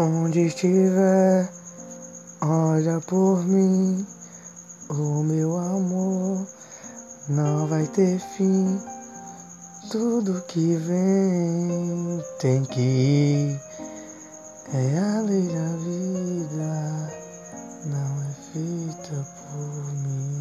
Onde estiver, olha por mim. O meu amor não vai ter fim. Tudo que vem tem que ir. É a lei da vida, não é feita por mim.